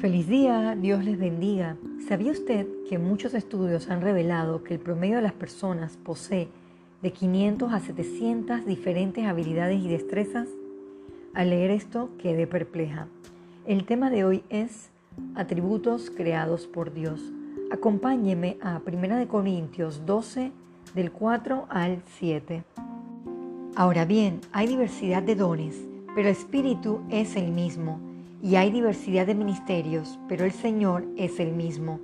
Feliz día, Dios les bendiga. ¿Sabía usted que muchos estudios han revelado que el promedio de las personas posee de 500 a 700 diferentes habilidades y destrezas? Al leer esto quedé perpleja. El tema de hoy es atributos creados por Dios. Acompáñeme a 1 Corintios 12 del 4 al 7. Ahora bien, hay diversidad de dones, pero el Espíritu es el mismo y hay diversidad de ministerios, pero el Señor es el mismo.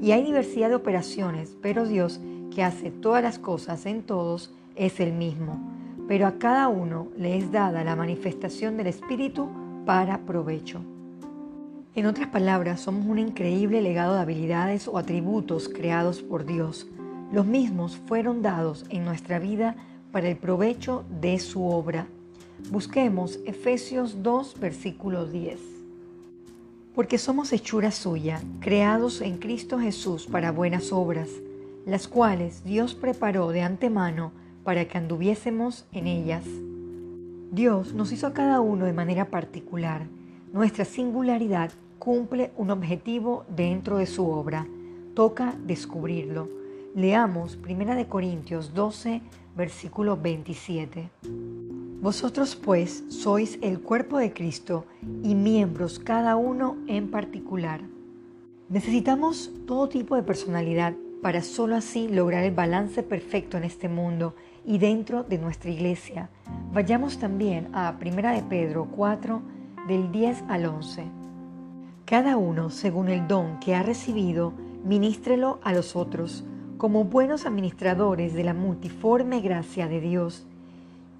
Y hay diversidad de operaciones, pero Dios, que hace todas las cosas en todos, es el mismo. Pero a cada uno le es dada la manifestación del Espíritu para provecho. En otras palabras, somos un increíble legado de habilidades o atributos creados por Dios. Los mismos fueron dados en nuestra vida para el provecho de su obra. Busquemos Efesios 2, versículo 10 porque somos hechura suya, creados en Cristo Jesús para buenas obras, las cuales Dios preparó de antemano para que anduviésemos en ellas. Dios nos hizo a cada uno de manera particular. Nuestra singularidad cumple un objetivo dentro de su obra. Toca descubrirlo. Leamos 1 Corintios 12, versículo 27. Vosotros pues sois el cuerpo de Cristo y miembros cada uno en particular. Necesitamos todo tipo de personalidad para sólo así lograr el balance perfecto en este mundo y dentro de nuestra iglesia. Vayamos también a 1 de Pedro 4 del 10 al 11. Cada uno, según el don que ha recibido, ministrelo a los otros, como buenos administradores de la multiforme gracia de Dios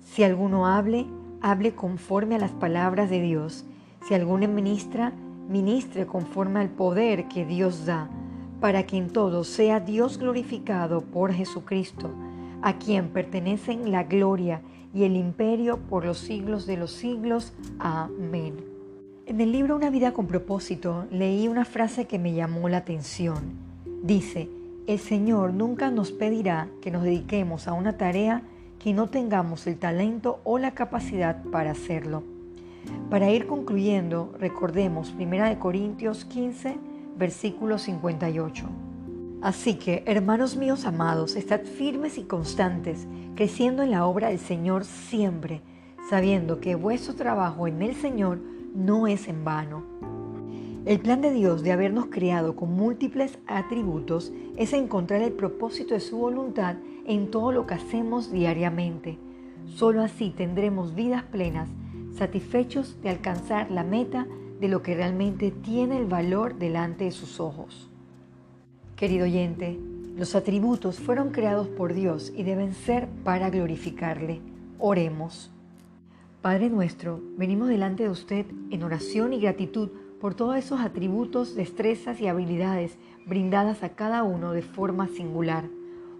si alguno hable, hable conforme a las palabras de Dios. Si alguno ministra, ministre conforme al poder que Dios da, para que en todo sea Dios glorificado por Jesucristo, a quien pertenecen la gloria y el imperio por los siglos de los siglos. Amén. En el libro Una vida con propósito leí una frase que me llamó la atención. Dice, el Señor nunca nos pedirá que nos dediquemos a una tarea que no tengamos el talento o la capacidad para hacerlo. Para ir concluyendo, recordemos 1 Corintios 15, versículo 58. Así que, hermanos míos amados, estad firmes y constantes, creciendo en la obra del Señor siempre, sabiendo que vuestro trabajo en el Señor no es en vano. El plan de Dios de habernos creado con múltiples atributos es encontrar el propósito de su voluntad en todo lo que hacemos diariamente. Solo así tendremos vidas plenas, satisfechos de alcanzar la meta de lo que realmente tiene el valor delante de sus ojos. Querido oyente, los atributos fueron creados por Dios y deben ser para glorificarle. Oremos. Padre nuestro, venimos delante de usted en oración y gratitud por todos esos atributos, destrezas y habilidades brindadas a cada uno de forma singular.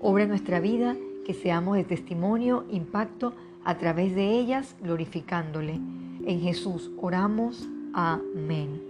Obra nuestra vida que seamos de testimonio, impacto a través de ellas, glorificándole. En Jesús oramos. Amén.